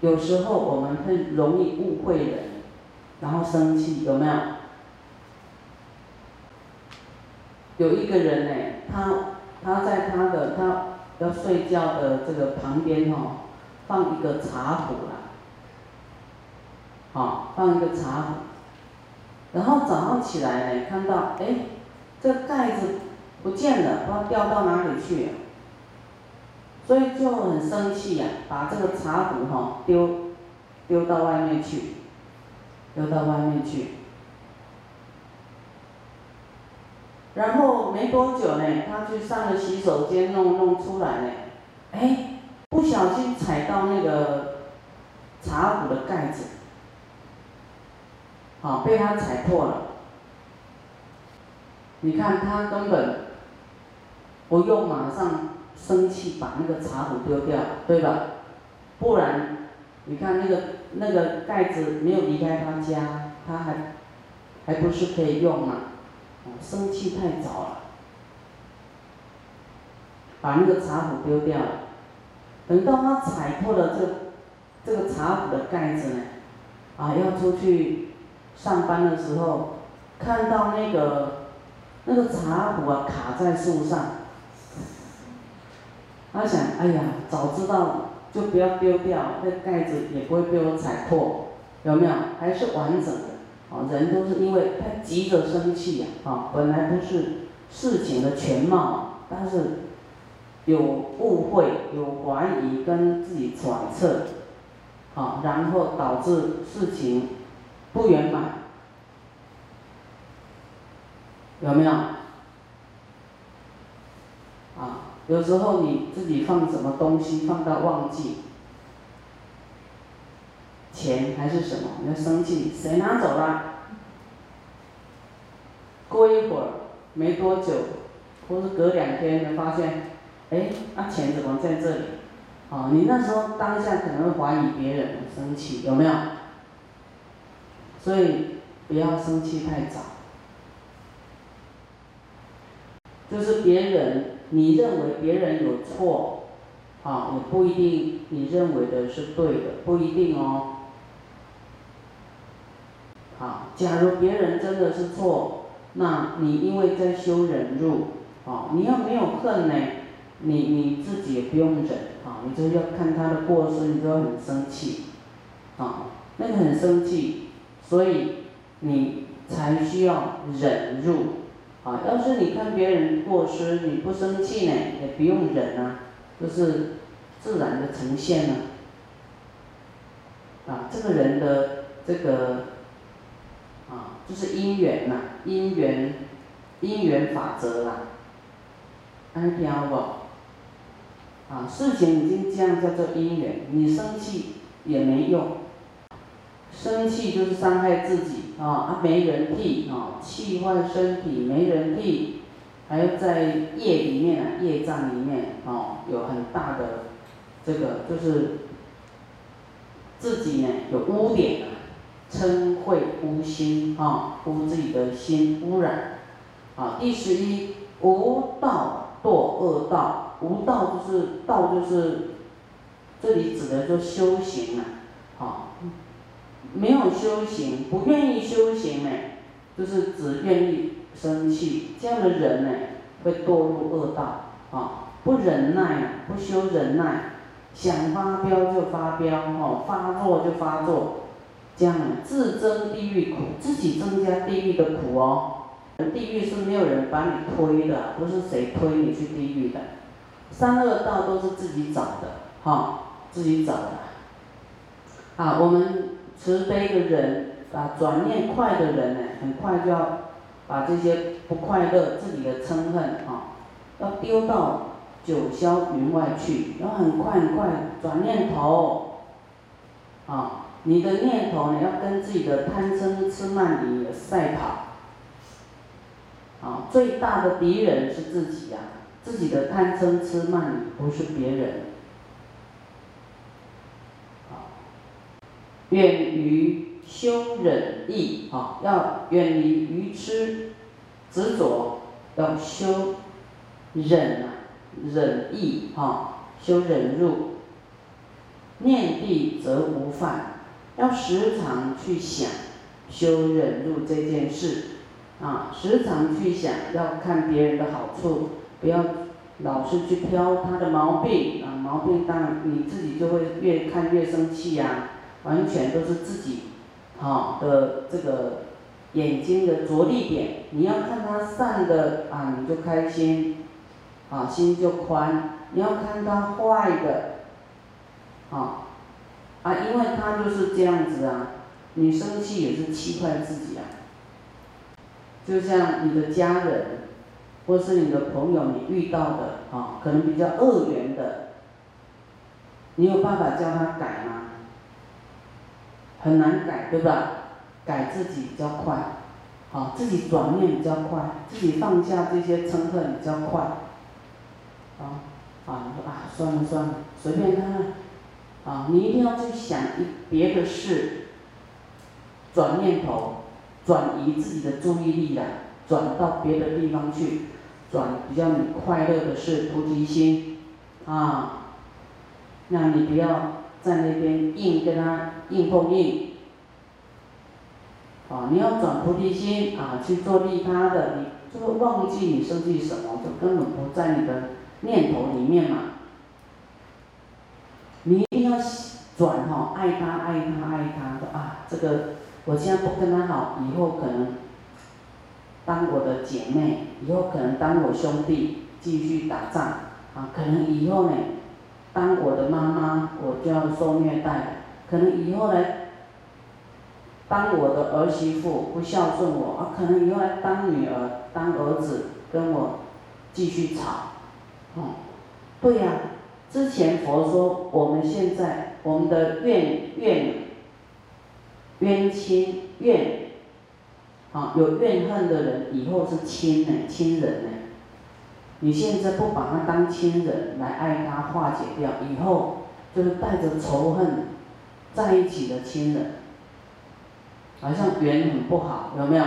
有时候我们会容易误会人，然后生气，有没有？有一个人呢，他他在他的他要睡觉的这个旁边哦，放一个茶壶啦，好，放一个茶壶，然后早上起来呢，看到哎，这盖子不见了，不知道掉到哪里去了，所以就很生气呀，把这个茶壶哈丢。丢到外面去，丢到外面去。然后没多久呢，他去上了洗手间，弄弄出来呢，哎，不小心踩到那个茶壶的盖子，好，被他踩破了。你看他根本不用马上生气把那个茶壶丢掉，对吧？不然。你看那个那个盖子没有离开他家，他还还不是可以用嘛？哦，生气太早了，把那个茶壶丢掉了。等到他踩破了这这个茶壶的盖子呢，啊，要出去上班的时候，看到那个那个茶壶啊卡在树上，他想，哎呀，早知道。就不要丢掉，那盖子也不会被我踩破，有没有？还是完整的。哦，人都是因为太急着生气呀，啊，本来不是事情的全貌，但是有误会、有怀疑跟自己揣测，啊，然后导致事情不圆满，有没有？有时候你自己放什么东西放到忘记，钱还是什么，你要生气，谁拿走了？过一会儿，没多久，或是隔两天，你发现，哎，那钱怎么在这里？哦，你那时候当下可能会怀疑别人，生气，有没有？所以不要生气太早，就是别人。你认为别人有错，啊，也不一定你认为的是对的，不一定哦。好，假如别人真的是错，那你因为在修忍辱，啊，你要没有恨呢，你你自己也不用忍，啊，你就要看他的过失，你就要很生气，啊，那个很生气，所以你才需要忍辱。啊，要是你看别人过失，你不生气呢，也不用忍啊，就是自然的呈现了。啊，这个人的这个啊，就是因缘呐，因缘因缘法则啦，安听不？啊，事情已经这样叫做因缘，你生气也没用。生气就是伤害自己啊！啊，没人替啊，气坏身体，没人替，还要在业里面啊，业障里面啊，有很大的这个就是自己呢有污点啊，嗔恚污心啊，污自己的心污染啊。第十一，无道堕恶道，无道就是道就是这里指的就修行啊，好。没有修行，不愿意修行呢，就是只愿意生气，这样的人呢，会堕入恶道啊！不忍耐，不修忍耐，想发飙就发飙，哦，发作就发作，这样自增地狱苦，自己增加地狱的苦哦。地狱是没有人把你推的，不是谁推你去地狱的，三恶道都是自己找的，哈，自己找的。啊，我们。慈悲的人啊，转念快的人呢，很快就要把这些不快乐、自己的嗔恨啊，要丢到九霄云外去，要很快很快转念头啊，你的念头呢要跟自己的贪嗔痴慢疑赛跑啊，最大的敌人是自己呀，自己的贪嗔痴慢疑不是别人。远于修忍意啊，要远离愚痴执着，要修忍啊，忍意啊，修忍辱。念地则无犯，要时常去想修忍辱这件事，啊，时常去想要看别人的好处，不要老是去挑他的毛病，啊，毛病当然你自己就会越看越生气呀，完全都是自己，好的这个眼睛的着力点，你要看他善的啊，你就开心，啊，心就宽；你要看他坏的。啊，啊，因为他就是这样子啊，你生气也是气坏自己啊。就像你的家人，或是你的朋友，你遇到的啊，可能比较恶缘的，你有办法叫他改吗？很难改，对吧？改自己比较快，好，自己转念比较快，自己放下这些嗔恨比较快。啊，啊，你说啊，算了算了，随便看看。啊，你一定要去想一别的事，转念头，转移自己的注意力来，转到别的地方去，转比较你快乐的事，菩提心，啊，那你不要在那边硬跟他硬碰硬，啊，你要转菩提心啊，去做利他的，你就会忘记你生气什么，就根本不在你的念头里面嘛。你一定要转哈，爱他爱他爱他的啊！这个我现在不跟他好，以后可能当我的姐妹，以后可能当我兄弟继续打仗啊，可能以后呢当我的妈妈，我就要受虐待，可能以后呢当我的儿媳妇不孝顺我啊，可能以后来当女儿当儿子跟我继续吵，哦，对呀。之前佛说，我们现在我们的怨怨冤亲怨，啊，有怨恨的人，以后是亲呢，亲人呢。你现在不把他当亲人来爱他，化解掉，以后就是带着仇恨在一起的亲人，好像缘很不好，有没有？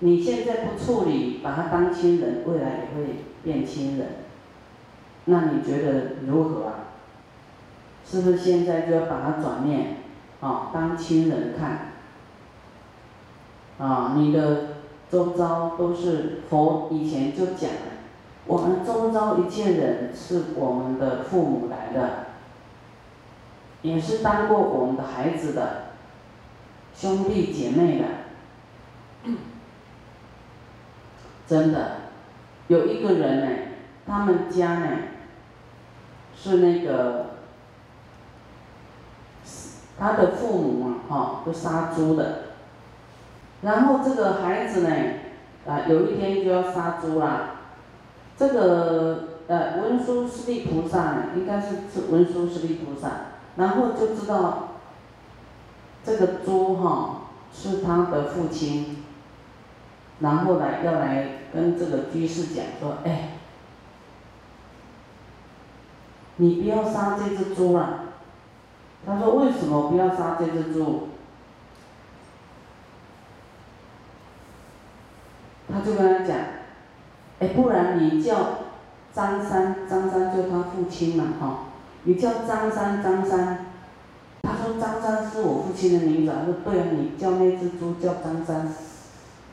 你现在不处理，把他当亲人，未来也会变亲人。那你觉得如何啊？是不是现在就要把他转念，啊，当亲人看？啊，你的周遭都是佛以前就讲，我们周遭一切人是我们的父母来的，也是当过我们的孩子的兄弟姐妹的。真的，有一个人呢，他们家呢，是那个，他的父母嘛，哈，都杀猪的。然后这个孩子呢，啊，有一天就要杀猪啦。这个呃，文殊师利菩萨应该是是文殊师利菩萨，然后就知道，这个猪哈是他的父亲。然后来要来跟这个居士讲说，哎，你不要杀这只猪了。他说为什么不要杀这只猪？他就跟他讲，哎，不然你叫张三，张三就他父亲嘛，哈，你叫张三，张三。他说张三是我父亲的名字。他说对啊，你叫那只猪叫张三。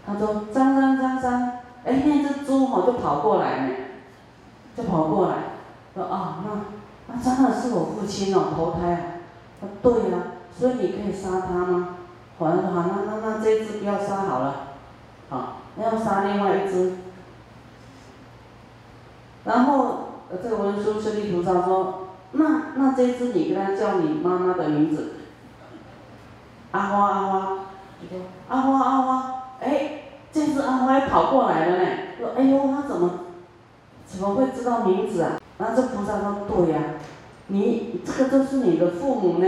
他说：“张三张三，哎，那只猪哈就跑过来呢，就跑过来，说啊，那那真的是我父亲哦，投胎啊。他说对啊，所以你可以杀他吗？好，他说好，那那那这只不要杀好了，好，要杀另外一只。然后这个文殊师利菩萨说，那那这只你跟他叫你妈妈的名字，阿花阿花，阿花阿花。”哎，这只阿花跑过来了呢，说：“哎呦，他怎么怎么会知道名字啊？”然后这菩萨说：“对呀，你这个都是你的父母呢，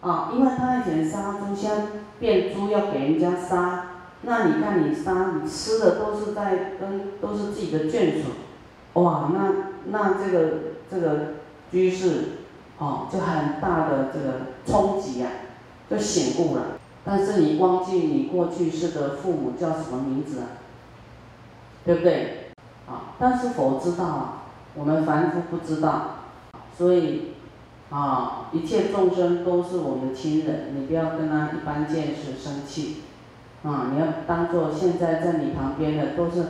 啊，因为他以前杀猪，现在变猪要给人家杀，那你看你杀，你吃的都是在跟都是自己的眷属，哇，那那这个这个居士，哦，就很大的这个冲击啊，就醒悟了。”但是你忘记你过去世的父母叫什么名字啊？对不对？啊！但是佛知道啊，我们凡夫不知道，所以啊，一切众生都是我们的亲人，你不要跟他一般见识生气，啊，你要当做现在在你旁边的都是，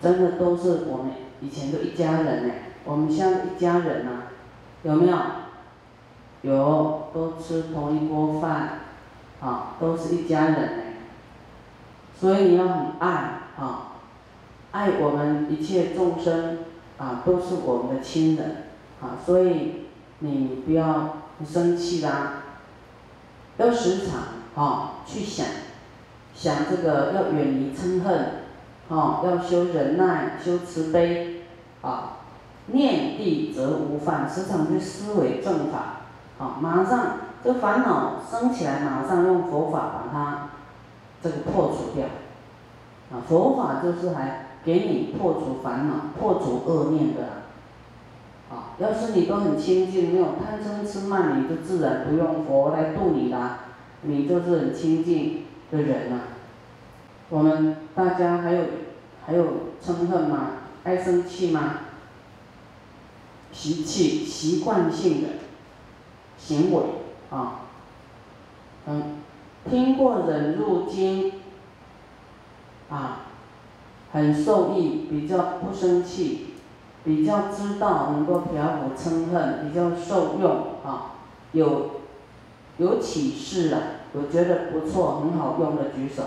真的都是我们以前的一家人呢，我们像一家人呐，有没有？有，都吃同一锅饭，啊，都是一家人呢，所以你要很爱啊，爱我们一切众生。啊，都是我们的亲人，啊，所以你不要生气啦，要时常啊去想，想这个要远离嗔恨，哦，要修忍耐，修慈悲，啊，念地则无犯，时常去思维正法，啊，马上这烦恼升起来，马上用佛法把它这个破除掉，啊，佛法就是还。给你破除烦恼、破除恶念的，啊，要是你都很清净，没有贪嗔痴慢，你就自然不用佛来度你啦，你就是很清净的人呐。我们大家还有还有嗔恨吗？爱生气吗？习气、习惯性的行为啊，嗯，听过忍辱经啊。很受益，比较不生气，比较知道能够调伏嗔恨，比较受用啊，有有启示了，我觉得不错，很好用的举手。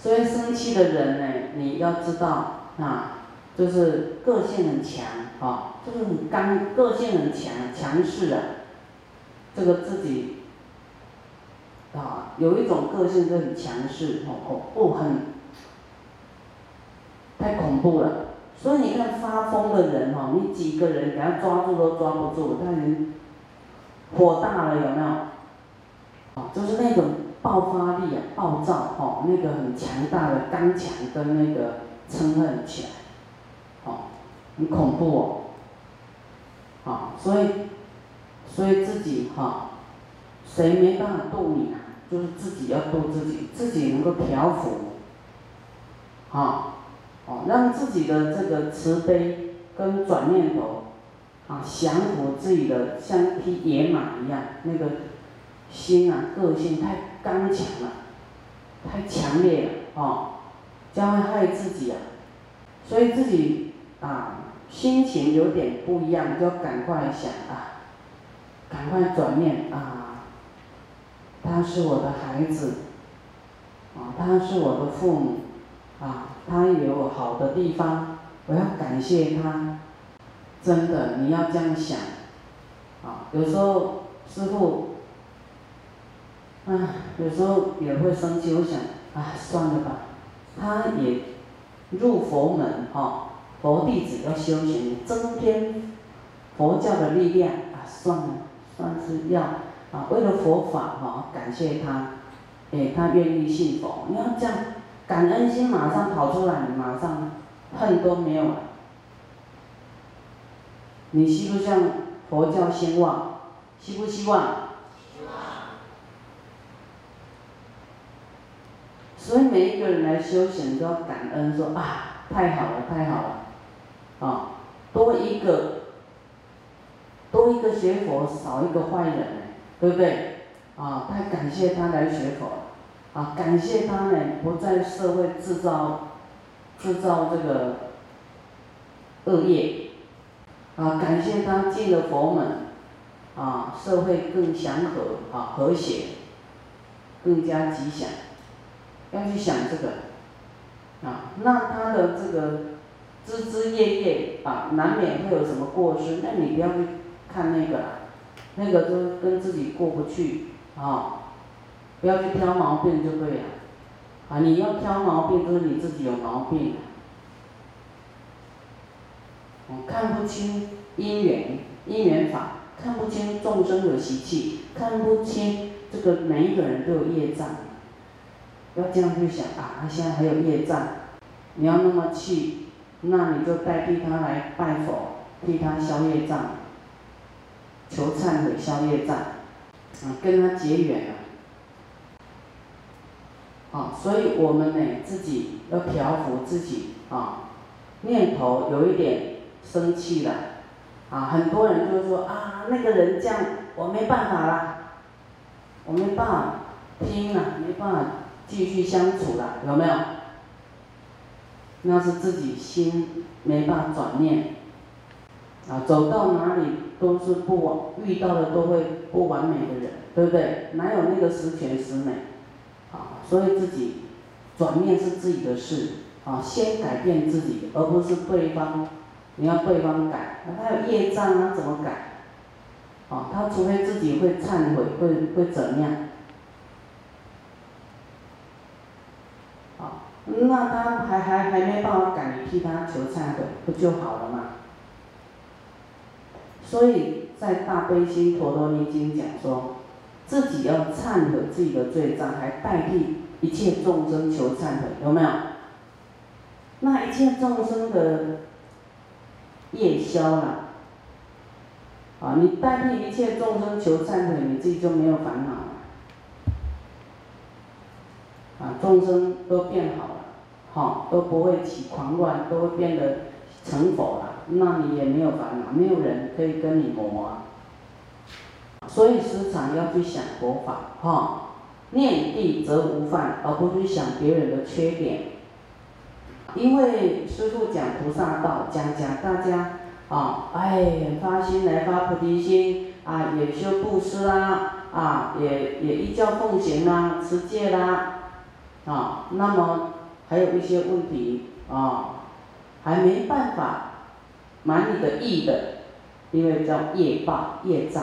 所以生气的人呢，你要知道啊，就是个性很强啊，就是很刚，个性很强，强势啊，这个自己。啊，有一种个性就很强势，哦哦，不很，太恐怖了。所以你看发疯的人哈，你几个人给他抓住都抓不住，他人火大了有没有？啊，就是那种爆发力啊，暴躁哦，那个很强大的刚强跟那个嗔恨起来，哦，很恐怖哦。好，所以，所以自己哈，谁没办法度你啊？就是自己要度自己，自己能够调伏，好，哦，让自己的这个慈悲跟转念头，啊，降服自己的像一匹野马一样，那个心啊，个性太刚强了，太强烈了，哦，将会害自己啊，所以自己啊，心情有点不一样，就赶快想啊，赶快转念啊。他是我的孩子，啊，他是我的父母，啊，他有好的地方，我要感谢他。真的，你要这样想，啊，有时候师傅，啊，有时候也会生气，我想，啊，算了吧，他也入佛门，哈，佛弟子要修行，增添佛教的力量，啊，算了，算是要。啊，为了佛法哈，感谢他，哎，他愿意信佛。你要这样，感恩心马上跑出来，马上恨都没有了。你希不希望佛教兴旺？希不希望？希望。所以每一个人来修行都要感恩，说啊，太好了，太好了，啊，多一个，多一个学佛，少一个坏人。对不对？啊，太感谢他来学佛，啊，感谢他呢，不在社会制造制造这个恶业，啊，感谢他进了佛门，啊，社会更祥和，啊，和谐，更加吉祥，要去想这个，啊，那他的这个枝枝叶叶，啊，难免会有什么过失，那你不要去看那个了。那个就跟自己过不去啊，不要去挑毛病就对了，啊，你要挑毛病就是你自己有毛病，我看不清因缘因缘法，看不清众生的习气，看不清这个每一个人都有业障，要这样去想啊，他现在还有业障，你要那么气，那你就代替他来拜佛，替他消业障。求忏悔消业障，啊，跟他结缘了，啊，所以我们呢自己要调伏自己，啊念头有一点生气了，啊，很多人就说啊，那个人这样，我没办法啦，我没办法拼了，没办法继续相处了，有没有？那是自己心没办法转念，啊，走到哪里都是不完，遇到的都会不完美的人，对不对？哪有那个十全十美？啊，所以自己转念是自己的事，啊，先改变自己，而不是对方，你要对方改，那他有业障啊，怎么改？哦，他除非自己会忏悔，会会怎么样？那他还还还没办法改，你替他求忏悔，不就好了吗？所以在大悲心陀罗尼经讲说，自己要忏悔自己的罪障，还代替一切众生求忏悔，有没有？那一切众生的业消了，啊，你代替一切众生求忏悔，你自己就没有烦恼了，啊，众生都变好了。好，都不会起狂乱，都会变得成佛了。那你也没有烦恼，没有人可以跟你磨啊。所以时常要去想佛法，哈，念地则无犯，而不去想别人的缺点。因为师父讲菩萨道，讲讲大家啊，哎，发心来发菩提心啊，也修布施啦，啊，也也依教奉行啦，持戒啦，啊，那么。还有一些问题啊，还没办法满你的意的，因为叫业报业障，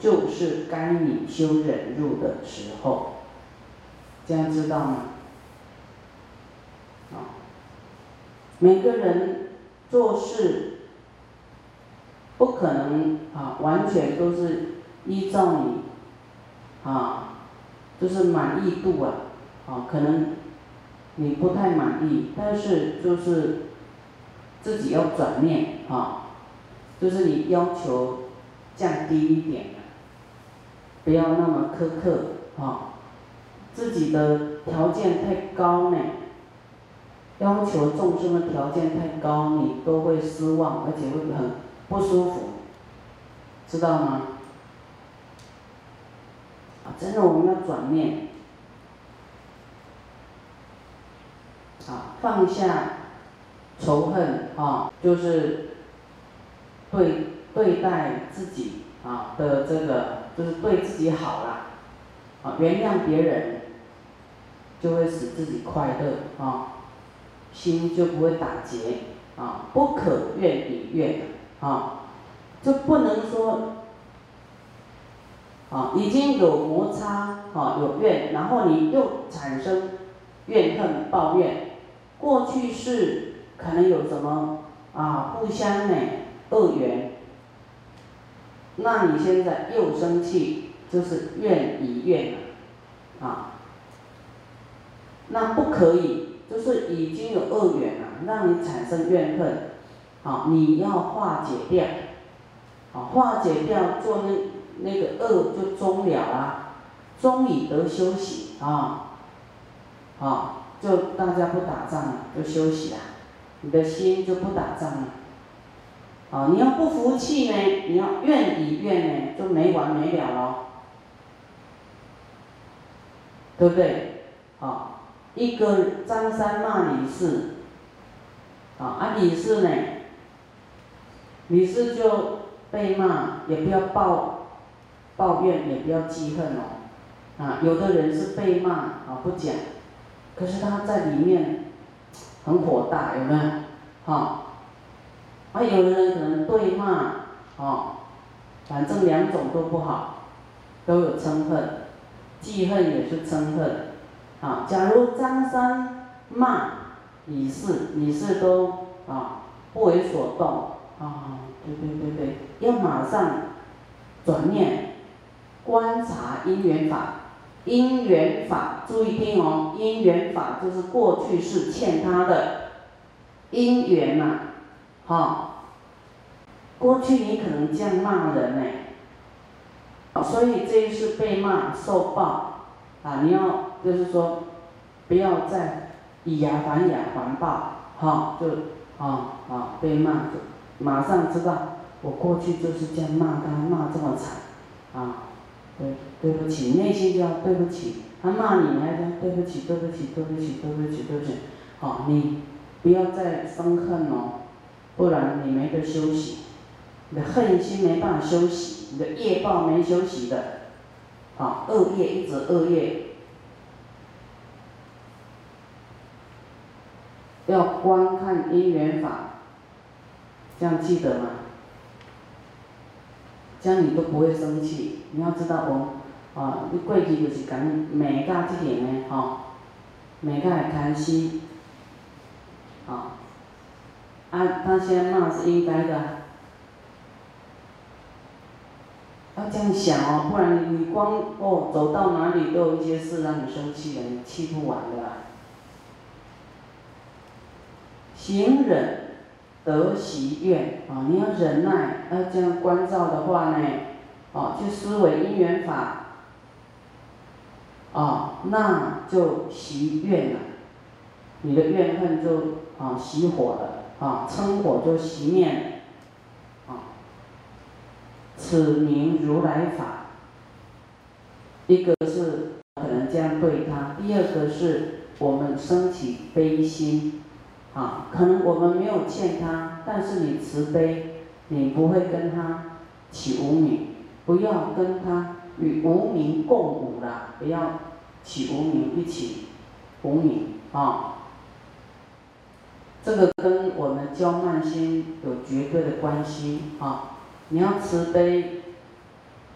就是该你修忍辱的时候，这样知道吗？啊，每个人做事不可能啊，完全都是依照你啊，就是满意度啊，啊，可能。你不太满意，但是就是自己要转念啊，就是你要求降低一点，不要那么苛刻啊，自己的条件太高呢，要求众生的条件太高，你都会失望，而且会很不舒服，知道吗？啊，真的我们要转念。啊，放下仇恨啊，就是对对待自己啊的这个，就是对自己好了，啊，原谅别人，就会使自己快乐啊，心就不会打结啊，不可怨以怨啊，就不能说啊已经有摩擦啊有怨，然后你又产生怨恨抱怨。过去是可能有什么啊互相呢恶缘，那你现在又生气，就是怨以怨了，啊，那不可以，就是已经有恶缘了，让你产生怨恨，好，你要化解掉，好，化解掉做那那个恶就终了啊，终以得休息啊，好。就大家不打仗了，就休息了，你的心就不打仗了。啊，你要不服气呢，你要怨以怨呢，就没完没了了，对不对？啊，一个张三骂李四，啊，啊李四呢，李四就被骂，也不要抱抱怨，也不要记恨哦。啊，有的人是被骂啊，不讲。可是他在里面很火大，有没有？哈，啊，有的人可能对骂，哦，反正两种都不好，都有嗔恨，记恨也是嗔恨，啊，假如张三骂李四，李四都啊不为所动，啊，对对对对，要马上转念观察因缘法。因缘法，注意听哦。因缘法就是过去是欠他的因缘嘛，好。过去你可能这样骂人呢，所以这一次被骂受报啊，你要就是说，不要再以牙还牙还报好就啊啊被骂就马上知道我过去就是这样骂他骂这么惨啊，对对不起，内心就要对不起，他骂你还说对不起对不起对不起对不起对不起，好你不要再生恨哦，不然你没得休息，你的恨心没办法休息，你的业报没休息的，啊恶业一直恶业。要观看因缘法，这样记得吗？这样你都不会生气。你要知道，我啊，你过去就是讲骂甲这点的吼，骂甲会开心，啊，啊，他现在骂是应该的，要这样想哦，不然你光哦走到哪里都有一些事让你生气的，你气不完的啦。行忍得习愿啊！你要忍耐，要这样关照的话呢，哦，去思维因缘法，啊，那就习愿了，你的怨恨就啊熄火了，啊，嗔火就熄灭了，啊，此名如来法。一个是可能这样对他，第二个是我们升起悲心。啊，可能我们没有欠他，但是你慈悲，你不会跟他起无名，不要跟他与无名共舞了，不要起无名一起无名啊。这个跟我们教慢心有绝对的关系啊。你要慈悲，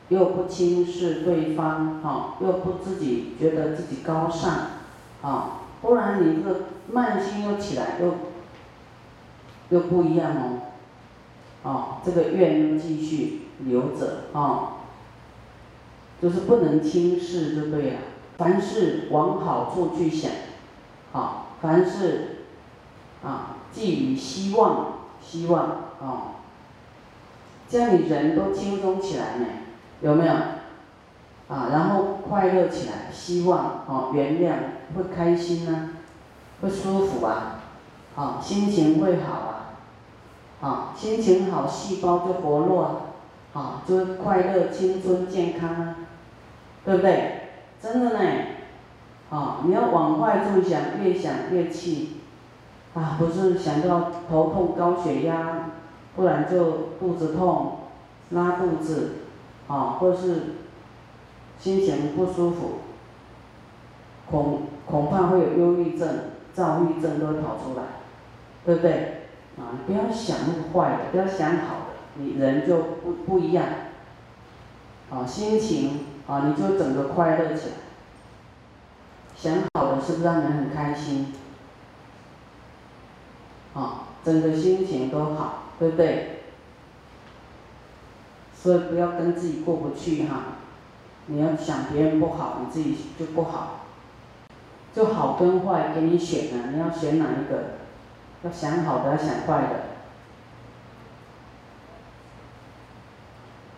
又不轻视对方，哈，又不自己觉得自己高尚，啊。不然你这个慢心又起来，又又不一样哦，哦，这个愿又继续留着哦，就是不能轻视就对了。凡事往好处去想，好，凡事啊寄予希望，希望哦，这样你人都轻松起来呢，有没有？啊，然后快乐起来，希望哦，原谅会开心呢，会舒服啊，好，心情会好啊，好，心情好，细胞就活络啊，好，就快乐、青春、健康啊，对不对？真的呢，啊，你要往坏处想，越想越气，啊，不是想到头痛、高血压，不然就肚子痛、拉肚子，啊，或是。心情不舒服，恐恐怕会有忧郁症、躁郁症都会跑出来，对不对？啊，你不要想那个坏的，不要想好的，你人就不不一样。啊，心情啊，你就整个快乐起来。想好的是不是让人很开心？啊，整个心情都好，对不对？所以不要跟自己过不去哈。你要想别人不好，你自己就不好，就好跟坏给你选啊，你要选哪一个？要想好的，要想坏的。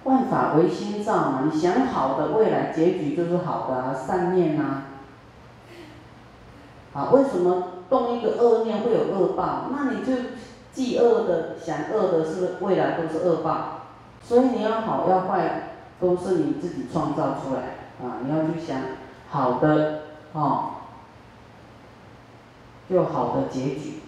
万法唯心造嘛，你想好的未来结局就是好的啊，善念啊。啊，为什么动一个恶念会有恶报？那你就记恶的，想恶的是未来都是恶报，所以你要好要坏。都是你自己创造出来啊！你要去想好的哦，就好的结局。